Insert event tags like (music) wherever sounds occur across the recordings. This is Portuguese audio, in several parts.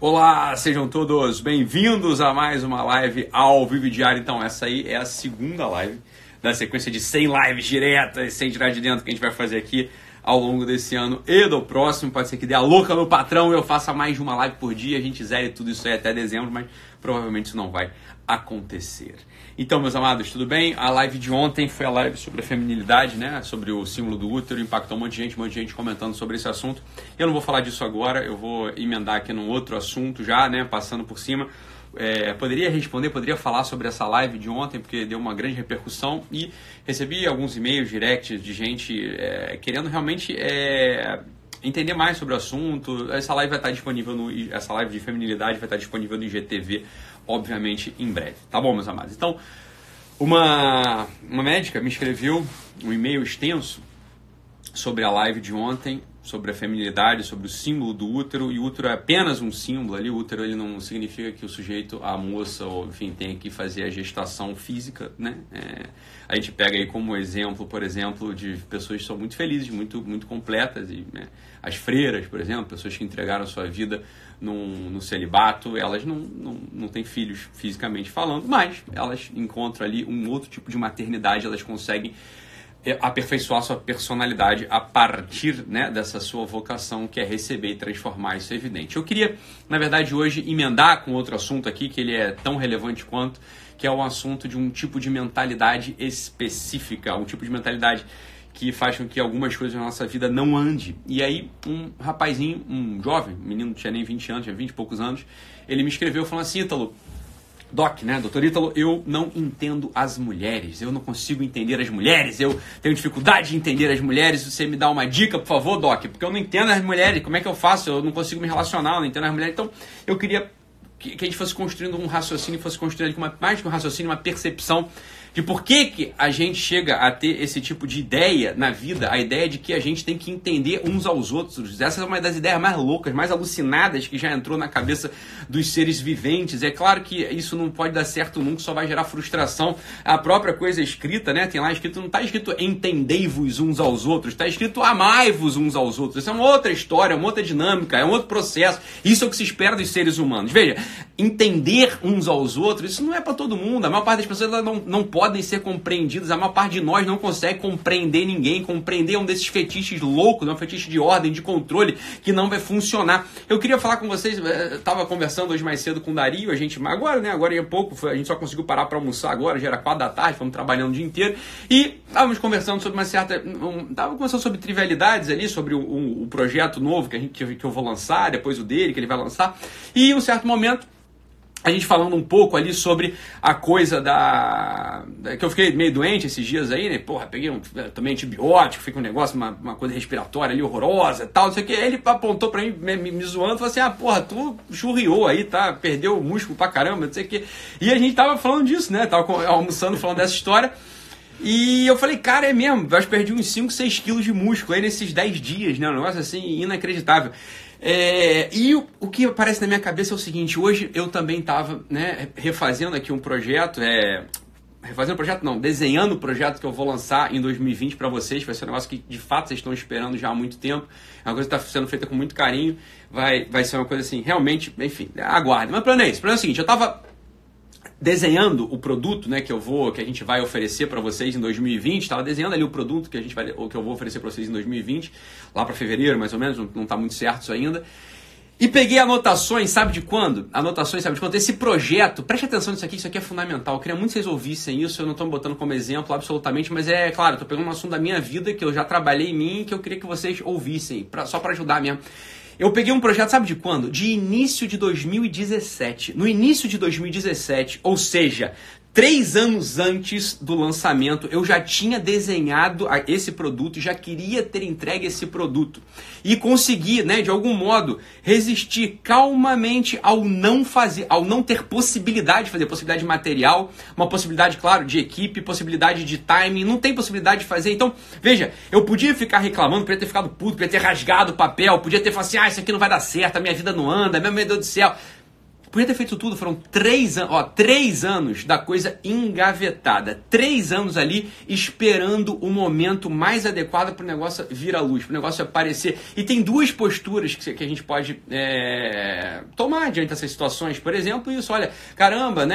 Olá, sejam todos bem-vindos a mais uma live ao vivo diário. Então, essa aí é a segunda live da sequência de 100 lives diretas, sem tirar de dentro, que a gente vai fazer aqui ao longo desse ano e do próximo. Pode ser que dê a louca no patrão eu faça mais de uma live por dia, a gente zere tudo isso aí até dezembro, mas provavelmente isso não vai acontecer. Então, meus amados, tudo bem? A live de ontem foi a live sobre a feminilidade, né? Sobre o símbolo do útero, impactou um monte de gente, um monte de gente comentando sobre esse assunto. Eu não vou falar disso agora, eu vou emendar aqui num outro assunto já, né? Passando por cima. É, poderia responder, poderia falar sobre essa live de ontem, porque deu uma grande repercussão e recebi alguns e-mails directs de gente é, querendo realmente é, entender mais sobre o assunto. Essa live vai estar disponível no essa live de feminilidade vai estar disponível no IGTV obviamente, em breve. Tá bom, meus amados? Então, uma, uma médica me escreveu um e-mail extenso sobre a live de ontem, sobre a feminilidade, sobre o símbolo do útero, e o útero é apenas um símbolo ali, o útero ele não significa que o sujeito, a moça, ou enfim, tem que fazer a gestação física, né? É, a gente pega aí como exemplo, por exemplo, de pessoas que são muito felizes, muito, muito completas, e né? as freiras, por exemplo, pessoas que entregaram a sua vida no, celibato, elas não, não, não têm filhos fisicamente falando, mas elas encontram ali um outro tipo de maternidade, elas conseguem aperfeiçoar sua personalidade a partir né, dessa sua vocação que é receber e transformar isso evidente. Eu queria, na verdade, hoje emendar com outro assunto aqui que ele é tão relevante quanto, que é o assunto de um tipo de mentalidade específica, um tipo de mentalidade que faz com que algumas coisas na nossa vida não ande. E aí, um rapazinho, um jovem, um menino tinha nem 20 anos, tinha 20 e poucos anos, ele me escreveu falando assim, Ítalo, Doc, né, doutor Ítalo, eu não entendo as mulheres, eu não consigo entender as mulheres, eu tenho dificuldade de entender as mulheres, você me dá uma dica, por favor, Doc, porque eu não entendo as mulheres, como é que eu faço? Eu não consigo me relacionar, eu não entendo as mulheres, então eu queria que, a gente fosse construindo um raciocínio, fosse construindo uma, mais que um raciocínio, uma percepção de por que, que a gente chega a ter esse tipo de ideia na vida, a ideia de que a gente tem que entender uns aos outros. Essa é uma das ideias mais loucas, mais alucinadas que já entrou na cabeça dos seres viventes. É claro que isso não pode dar certo nunca, só vai gerar frustração. A própria coisa escrita, né? Tem lá escrito, não está escrito entendei-vos uns aos outros, está escrito amai-vos uns aos outros. Isso é uma outra história, uma outra dinâmica, é um outro processo. Isso é o que se espera dos seres humanos. Veja, entender uns aos outros, isso não é para todo mundo. A maior parte das pessoas não, não podem ser compreendidas. A maior parte de nós não consegue compreender ninguém. Compreender um desses fetiches loucos, um fetiche de ordem, de controle, que não vai funcionar. Eu queria falar com vocês, estava eh, conversando hoje mais cedo com o Dario, a gente, agora, né, agora ia pouco, a gente só conseguiu parar para almoçar agora, já era quatro da tarde, fomos trabalhando o dia inteiro, e estávamos conversando sobre uma certa, um, conversando sobre trivialidades ali, sobre o, o, o projeto novo que, a gente, que eu vou lançar, depois o dele, que ele vai lançar, e em um certo momento, a gente falando um pouco ali sobre a coisa da, que eu fiquei meio doente esses dias aí, né? Porra, peguei um, tomei antibiótico, fiquei um negócio, uma, uma coisa respiratória ali horrorosa e tal, não sei o que. Aí ele apontou pra mim, me, me, me zoando, falou assim: ah, porra, tu churriou aí, tá? Perdeu o músculo pra caramba, não sei o que. E a gente tava falando disso, né? Tava almoçando falando dessa história. E eu falei, cara, é mesmo, eu acho que perdi uns 5, 6 quilos de músculo aí nesses 10 dias, né? Um negócio assim inacreditável. É, e o, o, que aparece na minha cabeça é o seguinte: hoje eu também estava né, refazendo aqui um projeto, é, refazendo um projeto, não, desenhando o projeto que eu vou lançar em 2020 para vocês. Vai ser um negócio que de fato vocês estão esperando já há muito tempo. É uma coisa que está sendo feita com muito carinho. Vai, vai ser uma coisa assim, realmente, enfim, aguardem. Mas o plano é esse: o plano é o seguinte: eu estava desenhando o produto, né, que eu vou, que a gente vai oferecer para vocês em 2020. Estava desenhando ali o produto que a gente vai, ou que eu vou oferecer para vocês em 2020, lá para fevereiro, mais ou menos. Não está muito certo isso ainda. E peguei anotações, sabe de quando? Anotações, sabe de quando? Esse projeto, preste atenção nisso aqui, isso aqui é fundamental. Eu queria muito que vocês ouvissem isso, eu não estou botando como exemplo absolutamente, mas é claro, estou pegando um assunto da minha vida que eu já trabalhei em mim que eu queria que vocês ouvissem, pra, só para ajudar mesmo. Eu peguei um projeto, sabe de quando? De início de 2017. No início de 2017, ou seja, Três anos antes do lançamento, eu já tinha desenhado esse produto, já queria ter entregue esse produto. E consegui, né, de algum modo, resistir calmamente ao não fazer, ao não ter possibilidade de fazer, possibilidade material, uma possibilidade, claro, de equipe, possibilidade de timing, não tem possibilidade de fazer. Então, veja, eu podia ficar reclamando, podia ter ficado puto, podia ter rasgado o papel, podia ter falado assim, ah, isso aqui não vai dar certo, a minha vida não anda, meu Deus do céu. Podia ter feito tudo, foram três anos, ó, três anos da coisa engavetada. Três anos ali esperando o momento mais adequado para o negócio vir à luz, para o negócio aparecer. E tem duas posturas que, que a gente pode é, tomar diante dessas situações. Por exemplo, isso, olha, caramba, né?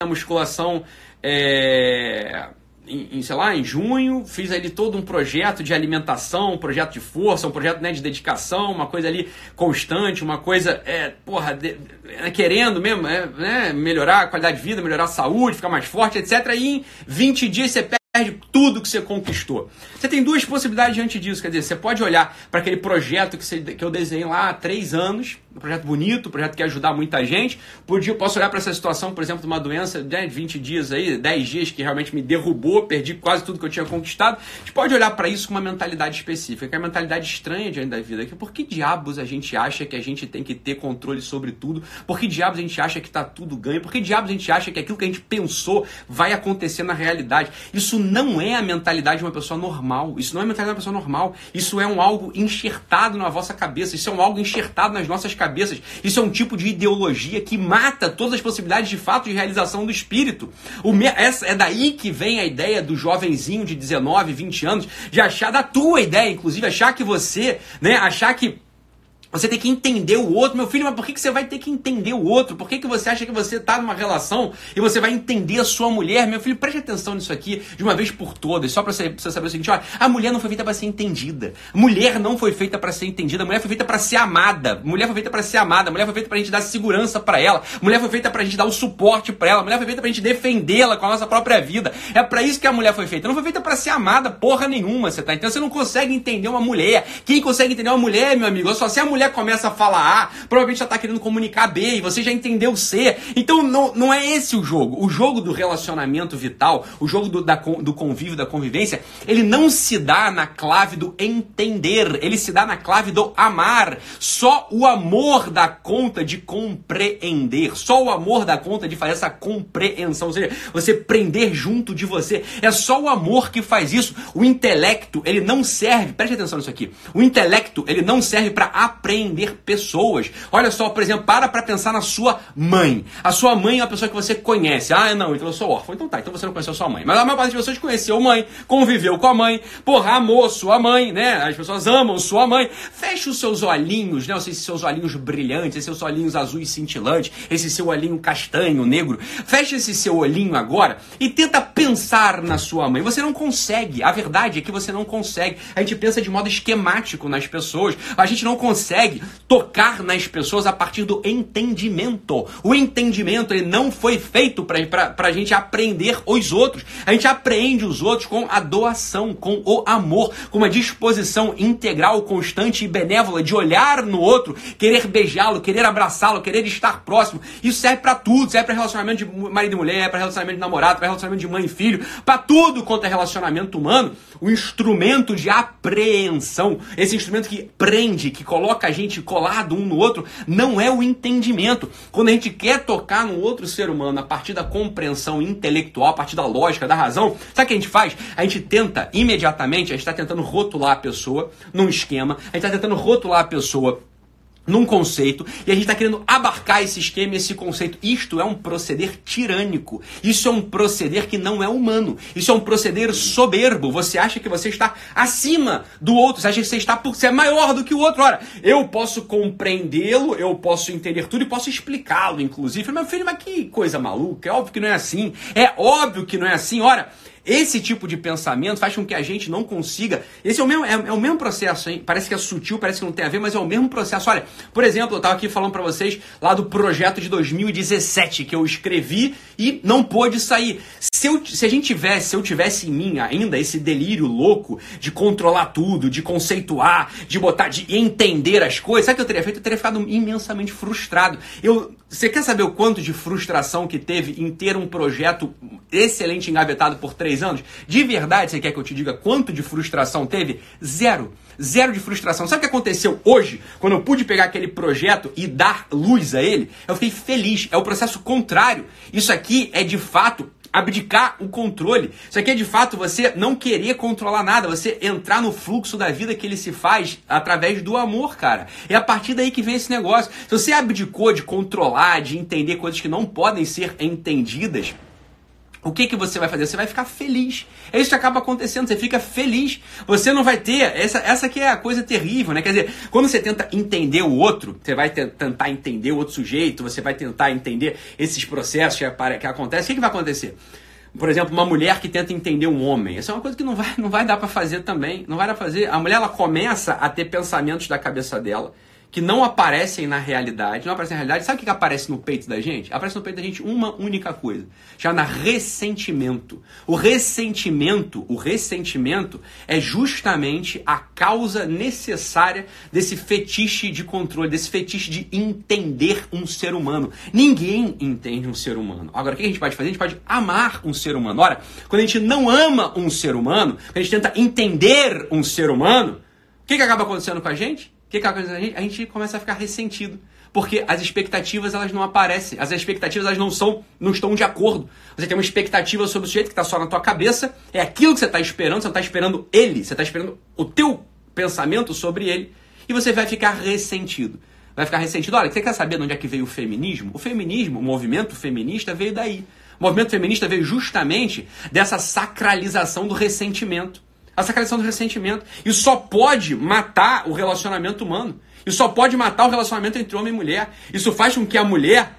A musculação é, em, sei lá, em junho, fiz ali todo um projeto de alimentação, um projeto de força, um projeto né, de dedicação, uma coisa ali constante, uma coisa, é, porra, de, é, querendo mesmo é, né, melhorar a qualidade de vida, melhorar a saúde, ficar mais forte, etc. E em 20 dias você perde tudo que você conquistou. Você tem duas possibilidades diante disso, quer dizer, você pode olhar para aquele projeto que, você, que eu desenhei lá há três anos, um projeto bonito, um projeto que ajudar muita gente. Podia, posso olhar para essa situação, por exemplo, de uma doença né, de 20 dias aí, 10 dias que realmente me derrubou, perdi quase tudo que eu tinha conquistado. A gente pode olhar para isso com uma mentalidade específica, que é a mentalidade estranha diante da vida. Que por que diabos a gente acha que a gente tem que ter controle sobre tudo? Por que diabos a gente acha que está tudo ganho? Por que diabos a gente acha que aquilo que a gente pensou vai acontecer na realidade? Isso não é a mentalidade de uma pessoa normal. Isso não é a mentalidade de uma pessoa normal. Isso é um algo enxertado na vossa cabeça. Isso é um algo enxertado nas nossas cabeças. Isso é um tipo de ideologia que mata todas as possibilidades de fato de realização do espírito. Me... Essa, é daí que vem a ideia do jovenzinho de 19, 20 anos, de achar da tua ideia, inclusive, achar que você, né, achar que você tem que entender o outro. Meu filho, mas por que, que você vai ter que entender o outro? Por que, que você acha que você está numa relação e você vai entender a sua mulher? Meu filho, preste atenção nisso aqui de uma vez por todas, só para você, você, saber o seguinte: olha, a mulher não foi feita para ser entendida. Mulher não foi feita para ser entendida. Mulher foi feita para ser amada. Mulher foi feita para ser amada. Mulher foi feita para a gente dar segurança para ela. Mulher foi feita para a gente dar o suporte para ela. Mulher foi feita para a gente defendê-la com a nossa própria vida. É para isso que a mulher foi feita. Não foi feita para ser amada porra nenhuma, você tá entendendo? Você não consegue entender uma mulher. Quem consegue entender uma mulher, meu amigo? Só se a mulher começa a falar A, provavelmente já está querendo comunicar B e você já entendeu C. Então não, não é esse o jogo. O jogo do relacionamento vital, o jogo do, da, do convívio, da convivência, ele não se dá na clave do entender, ele se dá na clave do amar. Só o amor dá conta de compreender. Só o amor dá conta de fazer essa compreensão. Ou seja, você prender junto de você. É só o amor que faz isso. O intelecto, ele não serve, preste atenção nisso aqui. O intelecto, ele não serve para aprender pessoas. Olha só, por exemplo, para para pensar na sua mãe. A sua mãe é uma pessoa que você conhece. Ah, não, então eu sou órfão. Então tá, então você não conheceu sua mãe. Mas a maior parte das pessoas conheceu mãe, conviveu com a mãe, porra, amou sua mãe, né? As pessoas amam sua mãe. Feche os seus olhinhos, né? Esses seus olhinhos brilhantes, esses seus olhinhos azuis cintilantes, esse seu olhinho castanho, negro. Feche esse seu olhinho agora e tenta pensar na sua mãe. Você não consegue. A verdade é que você não consegue. A gente pensa de modo esquemático nas pessoas. A gente não consegue tocar nas pessoas a partir do entendimento. O entendimento ele não foi feito para a gente aprender os outros. A gente aprende os outros com a doação, com o amor, com uma disposição integral, constante e benévola de olhar no outro, querer beijá-lo, querer abraçá-lo, querer estar próximo. Isso serve para tudo, serve para relacionamento de marido e mulher, para relacionamento de namorado, para relacionamento de mãe e filho, para tudo quanto é relacionamento humano. O instrumento de apreensão, esse instrumento que prende, que coloca a gente colado um no outro, não é o entendimento. Quando a gente quer tocar no outro ser humano a partir da compreensão intelectual, a partir da lógica, da razão, sabe o que a gente faz? A gente tenta imediatamente, a gente está tentando rotular a pessoa num esquema, a gente está tentando rotular a pessoa num conceito e a gente está querendo abarcar esse esquema, esse conceito. Isto é um proceder tirânico. Isso é um proceder que não é humano. Isso é um proceder soberbo. Você acha que você está acima do outro. Você acha que você está por ser é maior do que o outro. Ora, eu posso compreendê-lo, eu posso entender tudo e posso explicá-lo, inclusive. Meu filho, mas que coisa maluca. É óbvio que não é assim. É óbvio que não é assim. Ora, esse tipo de pensamento faz com que a gente não consiga. Esse é o mesmo, é, é o mesmo processo, hein? Parece que é sutil, parece que não tem a ver, mas é o mesmo processo. Olha, por exemplo, eu estava aqui falando para vocês lá do projeto de 2017 que eu escrevi e não pôde sair. Se, eu, se a gente tivesse, se eu tivesse em mim ainda esse delírio louco de controlar tudo, de conceituar, de botar, de entender as coisas, sabe o que eu teria feito? Eu teria ficado imensamente frustrado. Eu, você quer saber o quanto de frustração que teve em ter um projeto excelente engavetado por três anos? De verdade, você quer que eu te diga quanto de frustração teve? Zero. Zero de frustração. Sabe o que aconteceu hoje, quando eu pude pegar aquele projeto e dar luz a ele? Eu fiquei feliz. É o processo contrário. Isso aqui é de fato abdicar o controle. Isso aqui é de fato você não querer controlar nada, você entrar no fluxo da vida que ele se faz através do amor, cara. É a partir daí que vem esse negócio. Se você abdicou de controlar, de entender coisas que não podem ser entendidas, o que, que você vai fazer? Você vai ficar feliz. É isso que acaba acontecendo, você fica feliz. Você não vai ter. Essa, essa que é a coisa terrível, né? Quer dizer, quando você tenta entender o outro, você vai tentar entender o outro sujeito, você vai tentar entender esses processos que, que acontecem, o que, que vai acontecer? Por exemplo, uma mulher que tenta entender um homem. Essa é uma coisa que não vai, não vai dar para fazer também. Não vai dar pra fazer. A mulher ela começa a ter pensamentos da cabeça dela que não aparecem na realidade, não aparecem na realidade. Sabe o que aparece no peito da gente? Aparece no peito da gente uma única coisa, chamada ressentimento. O ressentimento, o ressentimento é justamente a causa necessária desse fetiche de controle, desse fetiche de entender um ser humano. Ninguém entende um ser humano. Agora, o que a gente pode fazer? A gente pode amar um ser humano. Ora, quando a gente não ama um ser humano, quando a gente tenta entender um ser humano, o que, que acaba acontecendo com a gente? O que, que acontece? A gente, a gente começa a ficar ressentido. Porque as expectativas elas não aparecem. As expectativas elas não são, não estão de acordo. Você tem uma expectativa sobre o sujeito que está só na tua cabeça. É aquilo que você está esperando. Você está esperando ele. Você está esperando o teu pensamento sobre ele. E você vai ficar ressentido. Vai ficar ressentido. Olha, você quer saber de onde é que veio o feminismo? O feminismo, o movimento feminista veio daí. O movimento feminista veio justamente dessa sacralização do ressentimento a sacralização do ressentimento. Isso só pode matar o relacionamento humano. Isso só pode matar o relacionamento entre homem e mulher. Isso faz com que a mulher,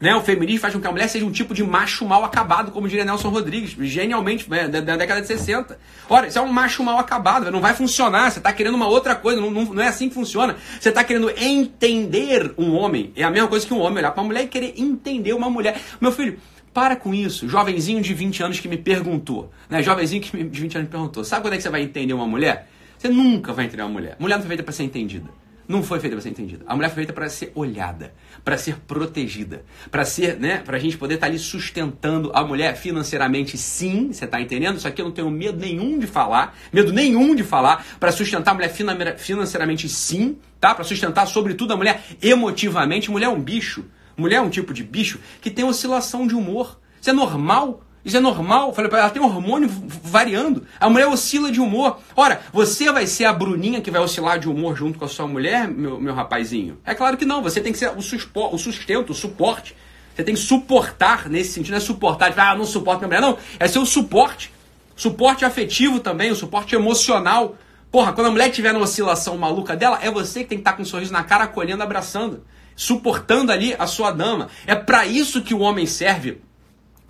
né, o feminismo faz com que a mulher seja um tipo de macho mal acabado, como diria Nelson Rodrigues, genialmente, né, da, da, década de 60. Ora, isso é um macho mal acabado, não vai funcionar. Você está querendo uma outra coisa, não, não, não é assim que funciona. Você está querendo entender um homem. É a mesma coisa que um homem olhar para uma mulher e querer entender uma mulher. Meu filho, para com isso. Jovenzinho de 20 anos que me perguntou, né? Jovenzinho que de 20 anos me perguntou, sabe quando é que você vai entender uma mulher? Você nunca vai entender uma mulher. Mulher não foi feita para ser entendida. Não foi feita para ser entendida. A mulher foi feita para ser olhada, para ser protegida, para ser, né, pra gente poder estar tá ali sustentando a mulher financeiramente, sim, você tá entendendo? Isso aqui eu não tenho medo nenhum de falar, medo nenhum de falar, para sustentar a mulher financeiramente, sim, tá? Para sustentar sobretudo a mulher emotivamente, mulher é um bicho. Mulher é um tipo de bicho que tem oscilação de humor. Isso é normal. Isso é normal. Falei ela, tem hormônio variando. A mulher oscila de humor. Ora, você vai ser a Bruninha que vai oscilar de humor junto com a sua mulher, meu, meu rapazinho? É claro que não. Você tem que ser o, suspo, o sustento, o suporte. Você tem que suportar nesse sentido. Não é suportar, ah, não suporto minha mulher. Não, é ser o suporte. Suporte afetivo também, o suporte emocional. Porra, quando a mulher tiver numa oscilação maluca dela, é você que tem que estar com um sorriso na cara, acolhendo, abraçando suportando ali a sua dama. É para isso que o homem serve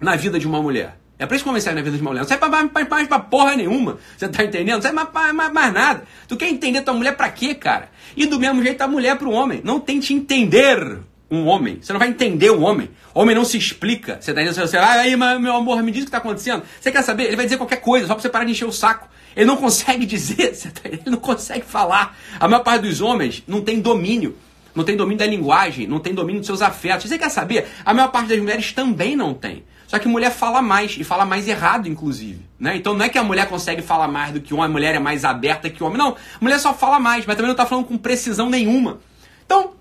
na vida de uma mulher. É para isso que o homem serve na vida de uma mulher. Não serve pra, pra, pra, pra porra nenhuma. Você tá entendendo? Não serve mais, mais, mais, mais nada. Tu quer entender tua mulher pra quê, cara? E do mesmo jeito a mulher pro homem. Não tente entender um homem. Você não vai entender um homem. O homem não se explica. Você tá entendendo? Você vai, ah, aí, meu amor, me diz o que tá acontecendo. Você quer saber? Ele vai dizer qualquer coisa, só pra você parar de encher o saco. Ele não consegue (laughs) dizer, tá ele não consegue falar. A maior parte dos homens não tem domínio não tem domínio da linguagem, não tem domínio dos seus afetos. Você quer saber? A maior parte das mulheres também não tem. Só que mulher fala mais, e fala mais errado, inclusive. Né? Então não é que a mulher consegue falar mais do que homem, a mulher é mais aberta que o homem. Não, a mulher só fala mais, mas também não está falando com precisão nenhuma. Então,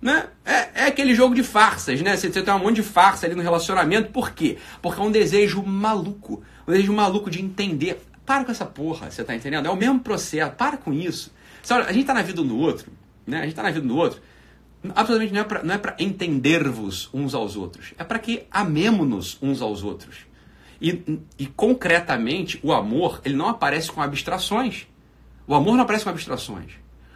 né? É, é, aquele jogo de farsas, né? Você, você tem um monte de farsa ali no relacionamento. Por quê? Porque é um desejo maluco. Um desejo maluco de entender. Para com essa porra, você tá entendendo? É o mesmo processo. Para com isso. a gente tá na vida do outro, né? A gente tá na vida do outro. Absolutamente não é para é entender-vos uns aos outros. É para que amemos-nos uns aos outros. E, e concretamente, o amor, ele não aparece com abstrações. O amor não aparece com abstrações.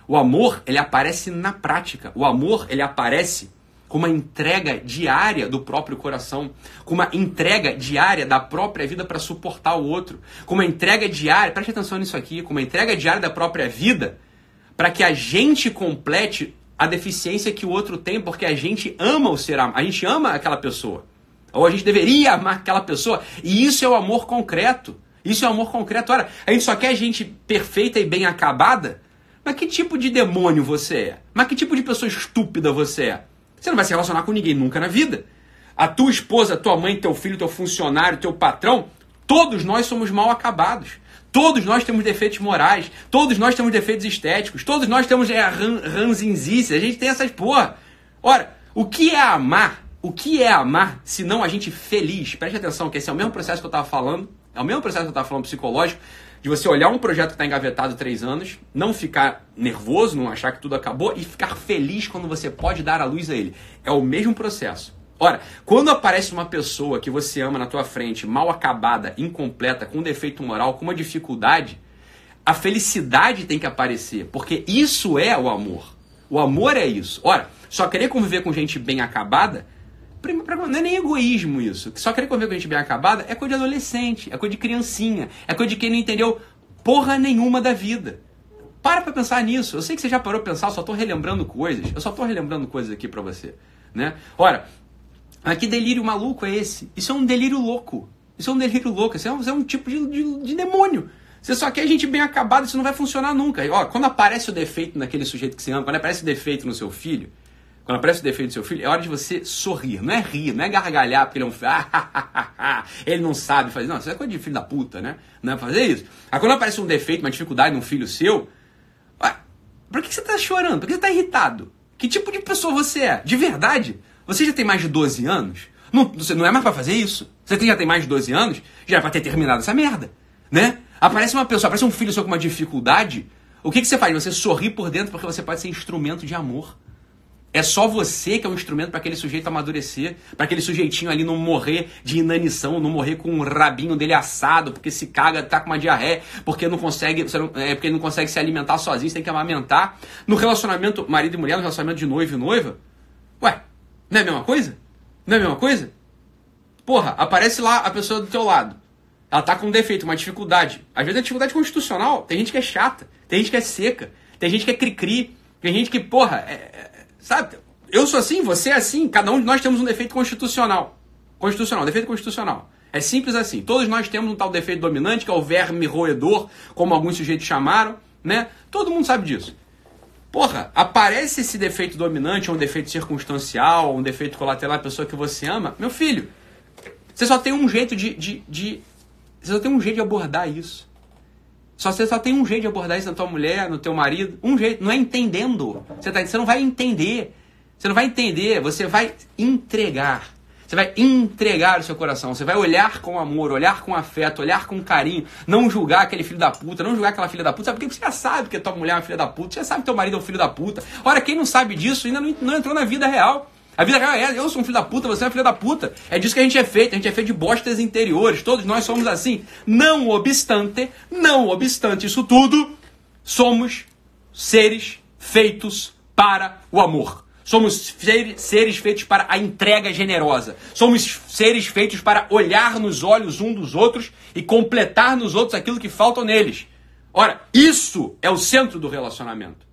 O amor, ele aparece na prática. O amor, ele aparece com uma entrega diária do próprio coração, com uma entrega diária da própria vida para suportar o outro, com uma entrega diária, preste atenção nisso aqui, com uma entrega diária da própria vida para que a gente complete a deficiência que o outro tem, porque a gente ama o ser amado, a gente ama aquela pessoa. Ou a gente deveria amar aquela pessoa. E isso é o amor concreto. Isso é amor concreto. Ora, a gente só quer gente perfeita e bem acabada? Mas que tipo de demônio você é? Mas que tipo de pessoa estúpida você é? Você não vai se relacionar com ninguém nunca na vida. A tua esposa, tua mãe, teu filho, teu funcionário, teu patrão, todos nós somos mal acabados. Todos nós temos defeitos morais, todos nós temos defeitos estéticos, todos nós temos é, ran, ranzinzice, a gente tem essas porra. Ora, o que é amar o que é amar se não a gente feliz? Preste atenção que esse é o mesmo processo que eu estava falando, é o mesmo processo que eu estava falando psicológico, de você olhar um projeto que está engavetado três anos, não ficar nervoso, não achar que tudo acabou e ficar feliz quando você pode dar a luz a ele. É o mesmo processo. Ora, quando aparece uma pessoa que você ama na tua frente, mal acabada, incompleta, com defeito moral, com uma dificuldade, a felicidade tem que aparecer, porque isso é o amor. O amor é isso. Ora, só querer conviver com gente bem acabada, não é nem egoísmo isso. Só querer conviver com gente bem acabada é coisa de adolescente, é coisa de criancinha, é coisa de quem não entendeu porra nenhuma da vida. Para pra pensar nisso. Eu sei que você já parou pra pensar, eu só tô relembrando coisas. Eu só tô relembrando coisas aqui pra você. Né? Ora, mas que delírio maluco é esse? Isso é um delírio louco. Isso é um delírio louco. Isso é um, isso é um tipo de, de, de, demônio. Você só quer gente bem acabada, isso não vai funcionar nunca. Ó, quando aparece o defeito naquele sujeito que você ama, quando aparece o defeito no seu filho, quando aparece o defeito do seu filho, é hora de você sorrir. Não é rir, não é gargalhar porque ele é um filho. (laughs) ele não sabe fazer. Não, isso é coisa de filho da puta, né? Não é fazer isso. Aí quando aparece um defeito, uma dificuldade num filho seu, ué, por que você está chorando? Por que você está irritado? Que tipo de pessoa você é? De verdade? Você já tem mais de 12 anos? Não, você não é mais para fazer isso? Você tem, já tem mais de 12 anos? Já é pra ter terminado essa merda, né? Aparece uma pessoa, aparece um filho seu com uma dificuldade, o que, que você faz? Você sorri por dentro porque você pode ser instrumento de amor. É só você que é um instrumento para aquele sujeito amadurecer, para aquele sujeitinho ali não morrer de inanição, não morrer com o rabinho dele assado, porque se caga, tá com uma diarreia, porque não consegue, não, é, porque não consegue se alimentar sozinho, você tem que amamentar. No relacionamento marido e mulher, no relacionamento de noivo e noiva, ué, não é a mesma coisa? Não é a mesma coisa? Porra, aparece lá a pessoa do teu lado. Ela tá com um defeito, uma dificuldade. Às vezes é dificuldade constitucional. Tem gente que é chata, tem gente que é seca, tem gente que é cri-cri, tem gente que, porra, é, é, sabe? Eu sou assim, você é assim. Cada um de nós temos um defeito constitucional. Constitucional, defeito constitucional. É simples assim. Todos nós temos um tal defeito dominante, que é o verme roedor, como alguns sujeitos chamaram, né? Todo mundo sabe disso. Porra, aparece esse defeito dominante, um defeito circunstancial, um defeito colateral da pessoa que você ama, meu filho, você só tem um jeito de, de, de, Você só tem um jeito de abordar isso. Só, você só tem um jeito de abordar isso na tua mulher, no teu marido. Um jeito, não é entendendo. Você, tá, você não vai entender. Você não vai entender, você vai entregar. Você vai entregar o seu coração, você vai olhar com amor, olhar com afeto, olhar com carinho, não julgar aquele filho da puta, não julgar aquela filha da puta, sabe? Porque você já sabe que tua mulher é uma filha da puta, você já sabe que teu marido é um filho da puta. Ora, quem não sabe disso ainda não, não entrou na vida real. A vida real é, eu sou um filho da puta, você é uma filha da puta. É disso que a gente é feito, a gente é feito de bostas interiores, todos nós somos assim. Não obstante, não obstante isso tudo, somos seres feitos para o amor. Somos seres feitos para a entrega generosa. Somos seres feitos para olhar nos olhos um dos outros e completar nos outros aquilo que falta neles. Ora, isso é o centro do relacionamento.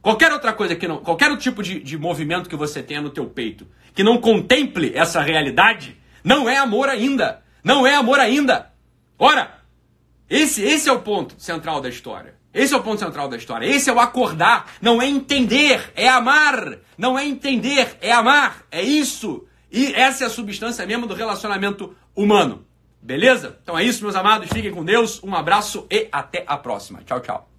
Qualquer outra coisa que não, qualquer tipo de, de movimento que você tenha no teu peito, que não contemple essa realidade, não é amor ainda. Não é amor ainda. Ora, esse, esse é o ponto central da história. Esse é o ponto central da história. Esse é o acordar. Não é entender, é amar. Não é entender, é amar. É isso. E essa é a substância mesmo do relacionamento humano. Beleza? Então é isso, meus amados. Fiquem com Deus. Um abraço e até a próxima. Tchau, tchau.